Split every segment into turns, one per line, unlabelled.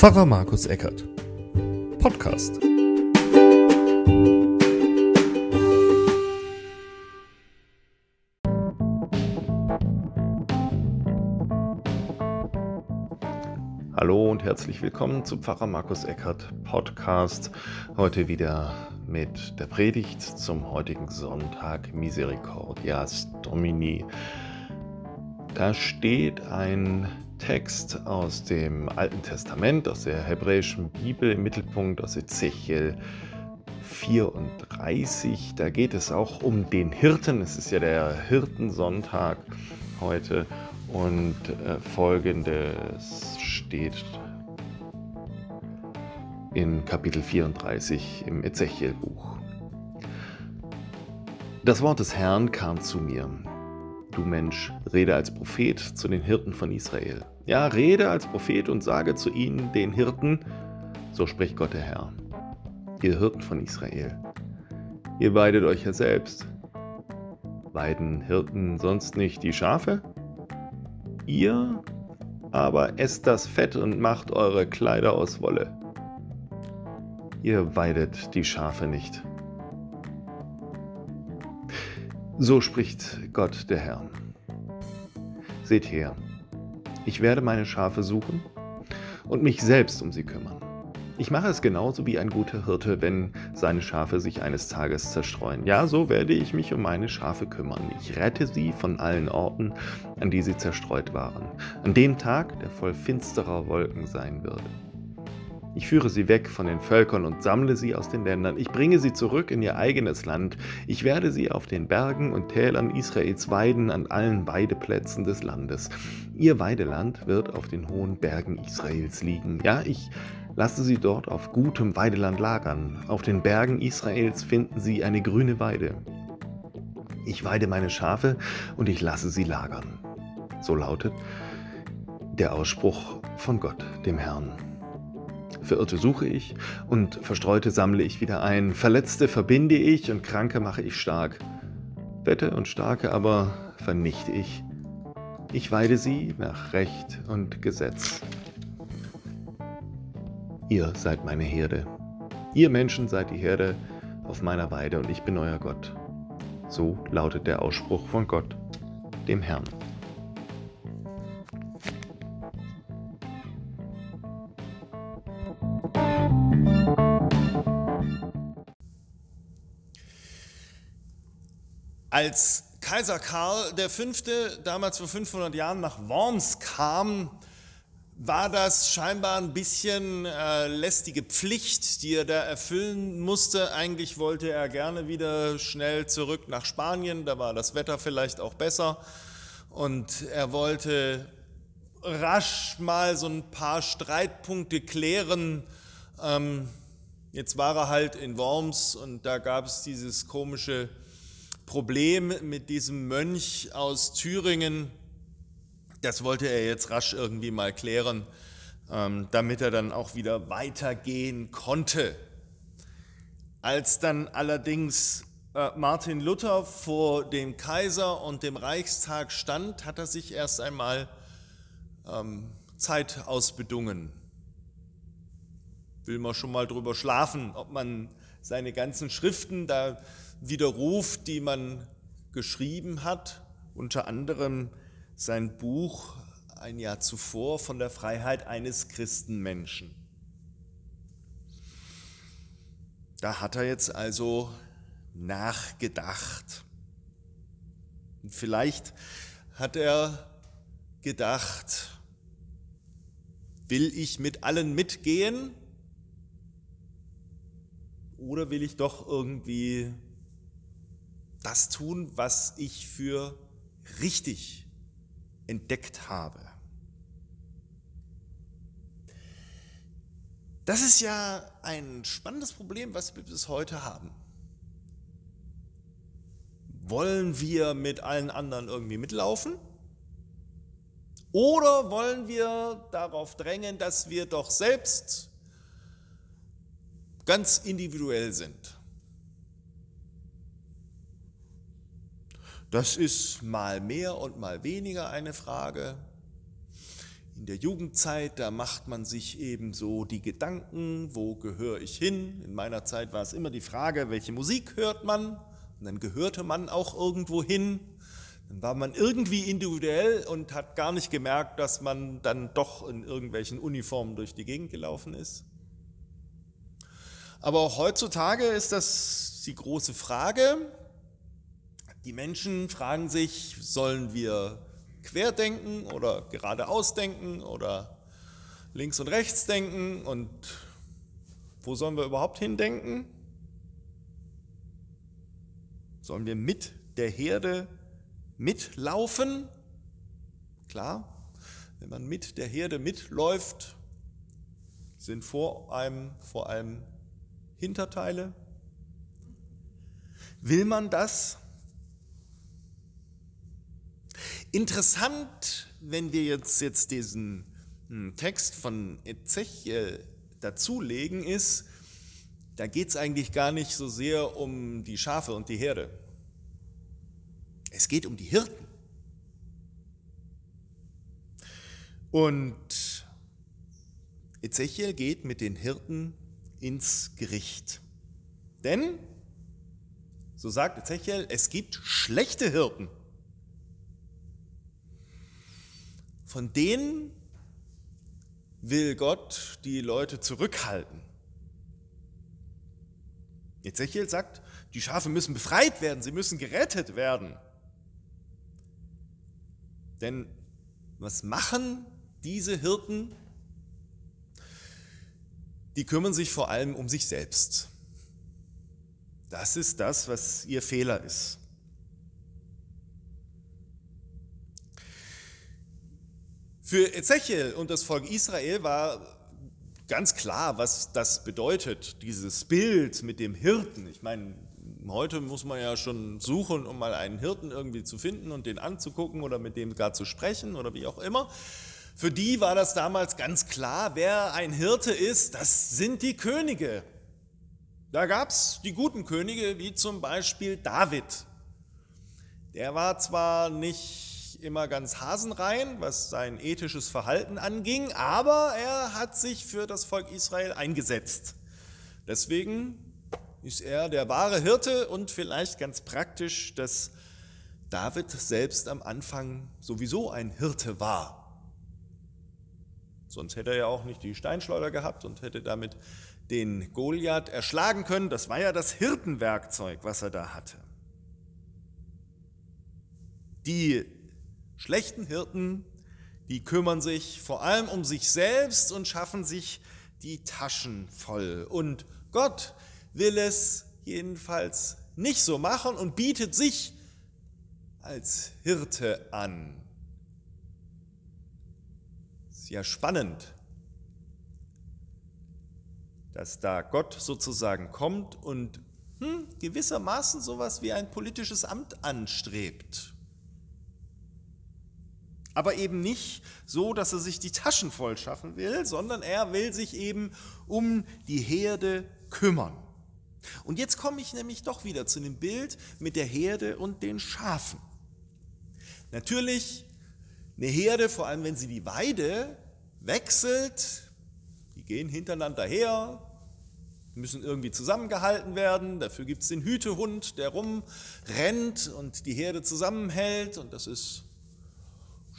Pfarrer Markus Eckert. Podcast. Hallo und herzlich willkommen zu Pfarrer Markus Eckert Podcast. Heute wieder mit der Predigt zum heutigen Sonntag Misericordias Domini. Da steht ein Text aus dem Alten Testament, aus der hebräischen Bibel im Mittelpunkt, aus Ezechiel 34. Da geht es auch um den Hirten. Es ist ja der Hirtensonntag heute und äh, folgendes steht in Kapitel 34 im Ezechiel-Buch. Das Wort des Herrn kam zu mir. Du Mensch, rede als Prophet zu den Hirten von Israel. Ja, rede als Prophet und sage zu ihnen, den Hirten, so spricht Gott der Herr. Ihr Hirten von Israel, ihr weidet euch ja selbst. Weiden Hirten sonst nicht die Schafe? Ihr aber esst das Fett und macht eure Kleider aus Wolle. Ihr weidet die Schafe nicht. So spricht Gott der Herr. Seht her, ich werde meine Schafe suchen und mich selbst um sie kümmern. Ich mache es genauso wie ein guter Hirte, wenn seine Schafe sich eines Tages zerstreuen. Ja, so werde ich mich um meine Schafe kümmern. Ich rette sie von allen Orten, an die sie zerstreut waren. An dem Tag, der voll finsterer Wolken sein wird. Ich führe sie weg von den Völkern und sammle sie aus den Ländern. Ich bringe sie zurück in ihr eigenes Land. Ich werde sie auf den Bergen und Tälern Israels weiden, an allen Weideplätzen des Landes. Ihr Weideland wird auf den hohen Bergen Israels liegen. Ja, ich lasse sie dort auf gutem Weideland lagern. Auf den Bergen Israels finden sie eine grüne Weide. Ich weide meine Schafe und ich lasse sie lagern. So lautet der Ausspruch von Gott, dem Herrn. Verirrte suche ich und Verstreute sammle ich wieder ein. Verletzte verbinde ich und Kranke mache ich stark. Wette und Starke aber vernichte ich. Ich weide sie nach Recht und Gesetz. Ihr seid meine Herde. Ihr Menschen seid die Herde auf meiner Weide und ich bin euer Gott. So lautet der Ausspruch von Gott, dem Herrn.
Als Kaiser Karl V. damals vor 500 Jahren nach Worms kam, war das scheinbar ein bisschen äh, lästige Pflicht, die er da erfüllen musste. Eigentlich wollte er gerne wieder schnell zurück nach Spanien, da war das Wetter vielleicht auch besser. Und er wollte rasch mal so ein paar Streitpunkte klären. Ähm, jetzt war er halt in Worms und da gab es dieses komische Problem mit diesem Mönch aus Thüringen, das wollte er jetzt rasch irgendwie mal klären, ähm, damit er dann auch wieder weitergehen konnte. Als dann allerdings äh, Martin Luther vor dem Kaiser und dem Reichstag stand, hat er sich erst einmal ähm, Zeit ausbedungen. Will man schon mal drüber schlafen, ob man seine ganzen Schriften da widerruft, die man geschrieben hat, unter anderem sein Buch ein Jahr zuvor von der Freiheit eines Christenmenschen. Da hat er jetzt also nachgedacht. Und vielleicht hat er gedacht, will ich mit allen mitgehen oder will ich doch irgendwie das tun, was ich für richtig entdeckt habe. Das ist ja ein spannendes Problem, was wir bis heute haben. Wollen wir mit allen anderen irgendwie mitlaufen? Oder wollen wir darauf drängen, dass wir doch selbst ganz individuell sind? Das ist mal mehr und mal weniger eine Frage. In der Jugendzeit, da macht man sich eben so die Gedanken, wo gehöre ich hin? In meiner Zeit war es immer die Frage, welche Musik hört man? Und dann gehörte man auch irgendwo hin. Dann war man irgendwie individuell und hat gar nicht gemerkt, dass man dann doch in irgendwelchen Uniformen durch die Gegend gelaufen ist. Aber auch heutzutage ist das die große Frage. Die Menschen fragen sich, sollen wir querdenken oder geradeaus denken oder links und rechts denken und wo sollen wir überhaupt hindenken? Sollen wir mit der Herde mitlaufen? Klar, wenn man mit der Herde mitläuft, sind vor einem vor allem Hinterteile. Will man das? Interessant, wenn wir jetzt, jetzt diesen hm, Text von Ezechiel dazulegen, ist, da geht es eigentlich gar nicht so sehr um die Schafe und die Herde. Es geht um die Hirten. Und Ezechiel geht mit den Hirten ins Gericht. Denn, so sagt Ezechiel, es gibt schlechte Hirten. Von denen will Gott die Leute zurückhalten. Ezechiel sagt, die Schafe müssen befreit werden, sie müssen gerettet werden. Denn was machen diese Hirten? Die kümmern sich vor allem um sich selbst. Das ist das, was ihr Fehler ist. Für Ezechiel und das Volk Israel war ganz klar, was das bedeutet, dieses Bild mit dem Hirten. Ich meine, heute muss man ja schon suchen, um mal einen Hirten irgendwie zu finden und den anzugucken oder mit dem gar zu sprechen oder wie auch immer. Für die war das damals ganz klar, wer ein Hirte ist, das sind die Könige. Da gab es die guten Könige, wie zum Beispiel David. Der war zwar nicht immer ganz hasenrein, was sein ethisches Verhalten anging, aber er hat sich für das Volk Israel eingesetzt. Deswegen ist er der wahre Hirte und vielleicht ganz praktisch, dass David selbst am Anfang sowieso ein Hirte war. Sonst hätte er ja auch nicht die Steinschleuder gehabt und hätte damit den Goliath erschlagen können. Das war ja das Hirtenwerkzeug, was er da hatte. Die schlechten Hirten, die kümmern sich vor allem um sich selbst und schaffen sich die Taschen voll. Und Gott will es jedenfalls nicht so machen und bietet sich als Hirte an. Ist ja spannend, dass da Gott sozusagen kommt und hm, gewissermaßen sowas wie ein politisches Amt anstrebt aber eben nicht so, dass er sich die Taschen voll schaffen will, sondern er will sich eben um die Herde kümmern. Und jetzt komme ich nämlich doch wieder zu dem Bild mit der Herde und den Schafen. Natürlich, eine Herde, vor allem wenn sie die Weide wechselt, die gehen hintereinander her, müssen irgendwie zusammengehalten werden. Dafür gibt es den Hütehund, der rumrennt und die Herde zusammenhält. Und das ist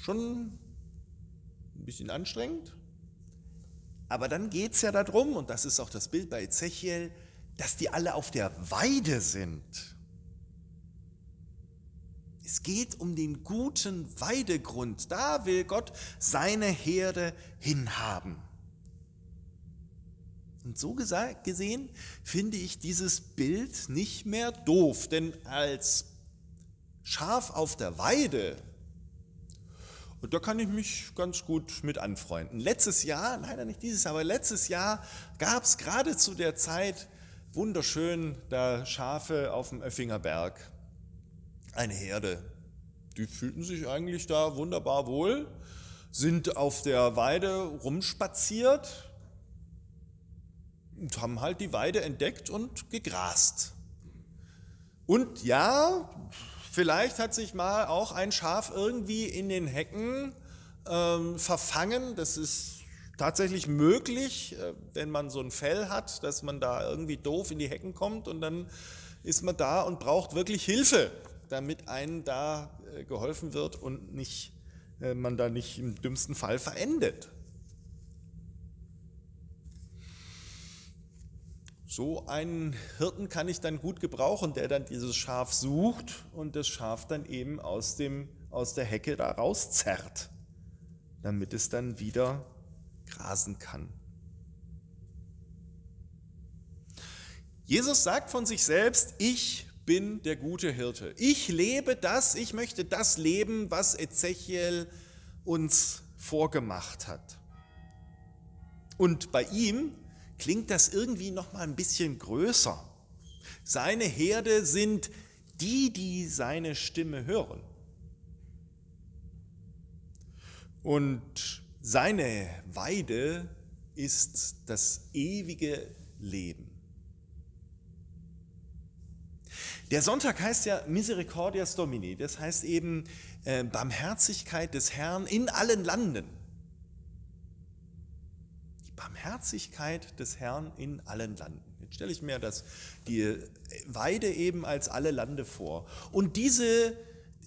schon ein bisschen anstrengend. Aber dann geht es ja darum, und das ist auch das Bild bei Ezechiel, dass die alle auf der Weide sind. Es geht um den guten Weidegrund. Da will Gott seine Herde hinhaben. Und so gesehen finde ich dieses Bild nicht mehr doof, denn als Schaf auf der Weide und da kann ich mich ganz gut mit anfreunden. Letztes Jahr, leider nicht dieses, aber letztes Jahr gab es gerade zu der Zeit wunderschön da Schafe auf dem Öffinger Berg. Eine Herde. Die fühlten sich eigentlich da wunderbar wohl, sind auf der Weide rumspaziert und haben halt die Weide entdeckt und gegrast. Und ja, Vielleicht hat sich mal auch ein Schaf irgendwie in den Hecken ähm, verfangen. Das ist tatsächlich möglich, äh, wenn man so ein Fell hat, dass man da irgendwie doof in die Hecken kommt und dann ist man da und braucht wirklich Hilfe, damit einem da äh, geholfen wird und nicht, äh, man da nicht im dümmsten Fall verendet. So einen Hirten kann ich dann gut gebrauchen, der dann dieses Schaf sucht und das Schaf dann eben aus, dem, aus der Hecke da rauszerrt, damit es dann wieder grasen kann. Jesus sagt von sich selbst, ich bin der gute Hirte. Ich lebe das, ich möchte das leben, was Ezechiel uns vorgemacht hat. Und bei ihm klingt das irgendwie noch mal ein bisschen größer. Seine Herde sind die, die seine Stimme hören. Und seine Weide ist das ewige Leben. Der Sonntag heißt ja Misericordias Domini, das heißt eben äh, Barmherzigkeit des Herrn in allen Landen. Barmherzigkeit des Herrn in allen Landen. Jetzt stelle ich mir das, die Weide eben als alle Lande vor. Und diese,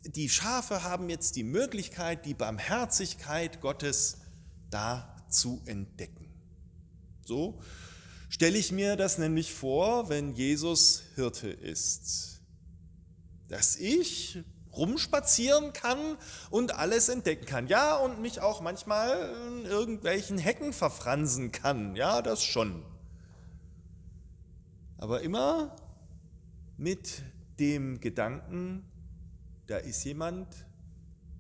die Schafe haben jetzt die Möglichkeit, die Barmherzigkeit Gottes da zu entdecken. So stelle ich mir das nämlich vor, wenn Jesus Hirte ist. Dass ich rumspazieren kann und alles entdecken kann. Ja, und mich auch manchmal in irgendwelchen Hecken verfransen kann. Ja, das schon. Aber immer mit dem Gedanken, da ist jemand,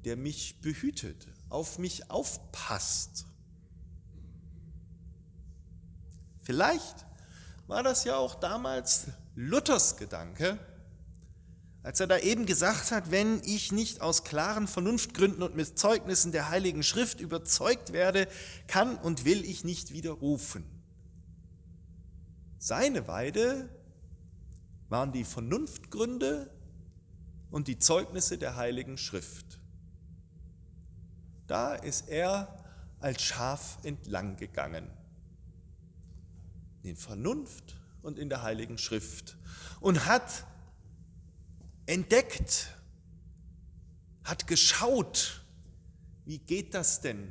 der mich behütet, auf mich aufpasst. Vielleicht war das ja auch damals Luthers Gedanke, als er da eben gesagt hat, wenn ich nicht aus klaren Vernunftgründen und mit Zeugnissen der Heiligen Schrift überzeugt werde, kann und will ich nicht widerrufen. Seine Weide waren die Vernunftgründe und die Zeugnisse der Heiligen Schrift. Da ist er als Schaf entlang gegangen. In Vernunft und in der Heiligen Schrift. Und hat entdeckt, hat geschaut, wie geht das denn?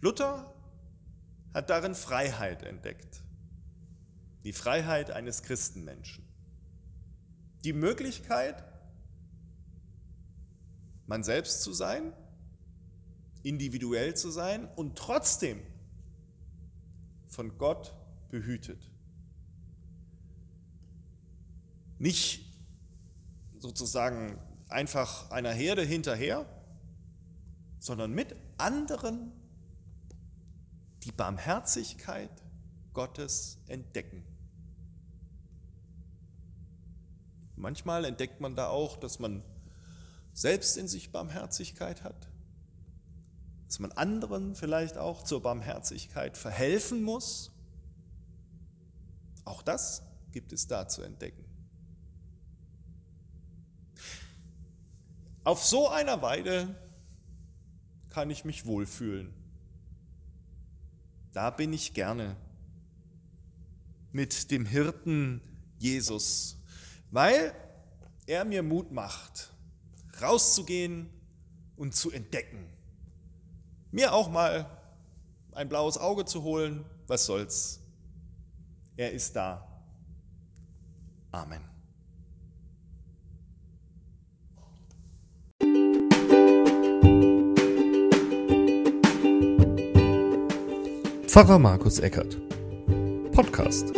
Luther hat darin Freiheit entdeckt, die Freiheit eines Christenmenschen. Die Möglichkeit, man selbst zu sein, individuell zu sein und trotzdem von Gott behütet. Nicht sozusagen einfach einer Herde hinterher, sondern mit anderen die Barmherzigkeit Gottes entdecken. Manchmal entdeckt man da auch, dass man selbst in sich Barmherzigkeit hat, dass man anderen vielleicht auch zur Barmherzigkeit verhelfen muss. Auch das gibt es da zu entdecken. Auf so einer Weide kann ich mich wohlfühlen. Da bin ich gerne mit dem Hirten Jesus, weil er mir Mut macht, rauszugehen und zu entdecken. Mir auch mal ein blaues Auge zu holen, was soll's. Er ist da. Amen.
Pfarrer Markus Eckert. Podcast.